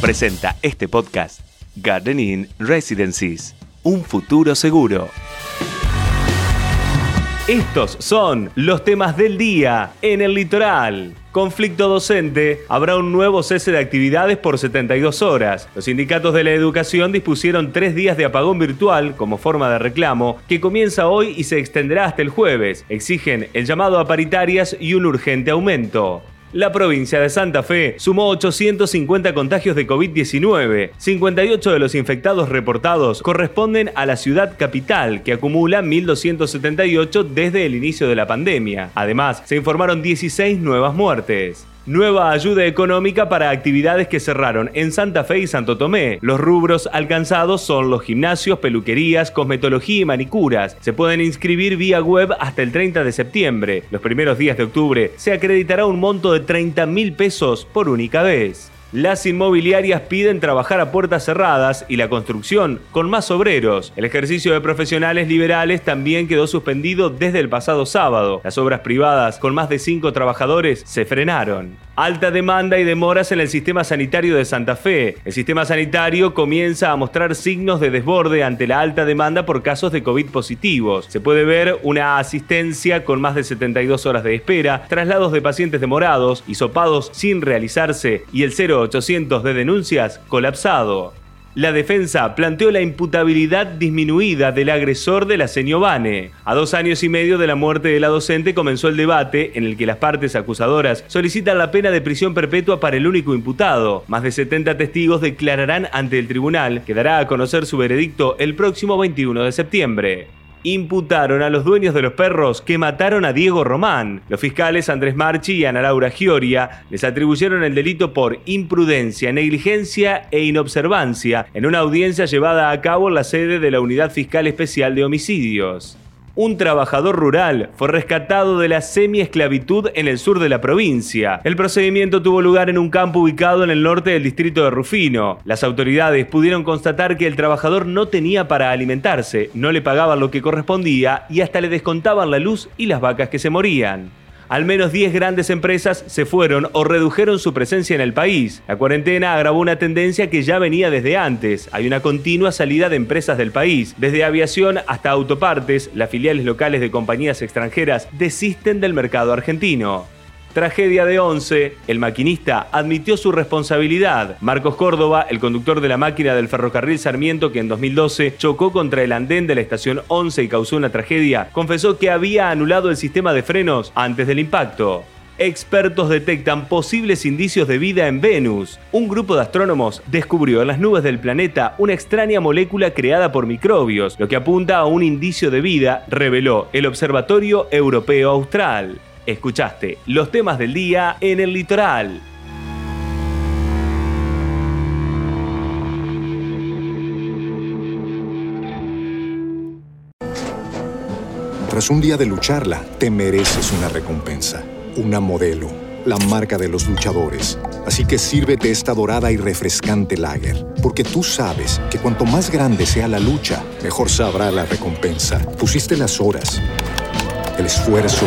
Presenta este podcast Gardening Residencies, un futuro seguro. Estos son los temas del día en el litoral. Conflicto docente, habrá un nuevo cese de actividades por 72 horas. Los sindicatos de la educación dispusieron tres días de apagón virtual como forma de reclamo, que comienza hoy y se extenderá hasta el jueves. Exigen el llamado a paritarias y un urgente aumento. La provincia de Santa Fe sumó 850 contagios de COVID-19. 58 de los infectados reportados corresponden a la ciudad capital, que acumula 1.278 desde el inicio de la pandemia. Además, se informaron 16 nuevas muertes. Nueva ayuda económica para actividades que cerraron en Santa Fe y Santo Tomé. Los rubros alcanzados son los gimnasios, peluquerías, cosmetología y manicuras. Se pueden inscribir vía web hasta el 30 de septiembre. Los primeros días de octubre se acreditará un monto de 30 mil pesos por única vez. Las inmobiliarias piden trabajar a puertas cerradas y la construcción con más obreros. El ejercicio de profesionales liberales también quedó suspendido desde el pasado sábado. Las obras privadas con más de cinco trabajadores se frenaron. Alta demanda y demoras en el sistema sanitario de Santa Fe. El sistema sanitario comienza a mostrar signos de desborde ante la alta demanda por casos de COVID positivos. Se puede ver una asistencia con más de 72 horas de espera, traslados de pacientes demorados, sopados sin realizarse y el 0800 de denuncias colapsado. La defensa planteó la imputabilidad disminuida del agresor de la señor Bane. A dos años y medio de la muerte de la docente comenzó el debate en el que las partes acusadoras solicitan la pena de prisión perpetua para el único imputado. Más de 70 testigos declararán ante el tribunal, que dará a conocer su veredicto el próximo 21 de septiembre imputaron a los dueños de los perros que mataron a Diego Román. Los fiscales Andrés Marchi y Ana Laura Gioria les atribuyeron el delito por imprudencia, negligencia e inobservancia en una audiencia llevada a cabo en la sede de la Unidad Fiscal Especial de Homicidios un trabajador rural fue rescatado de la semi-esclavitud en el sur de la provincia. El procedimiento tuvo lugar en un campo ubicado en el norte del distrito de Rufino. Las autoridades pudieron constatar que el trabajador no tenía para alimentarse, no le pagaban lo que correspondía y hasta le descontaban la luz y las vacas que se morían al menos 10 grandes empresas se fueron o redujeron su presencia en el país. La cuarentena agravó una tendencia que ya venía desde antes. Hay una continua salida de empresas del país. Desde aviación hasta autopartes, las filiales locales de compañías extranjeras desisten del mercado argentino. Tragedia de 11, el maquinista admitió su responsabilidad. Marcos Córdoba, el conductor de la máquina del ferrocarril Sarmiento que en 2012 chocó contra el andén de la estación 11 y causó una tragedia, confesó que había anulado el sistema de frenos antes del impacto. Expertos detectan posibles indicios de vida en Venus. Un grupo de astrónomos descubrió en las nubes del planeta una extraña molécula creada por microbios, lo que apunta a un indicio de vida, reveló el Observatorio Europeo Austral. Escuchaste los temas del día en el litoral. Tras un día de lucharla, te mereces una recompensa, una modelo, la marca de los luchadores. Así que sírvete esta dorada y refrescante lager, porque tú sabes que cuanto más grande sea la lucha, mejor sabrá la recompensa. Pusiste las horas, el esfuerzo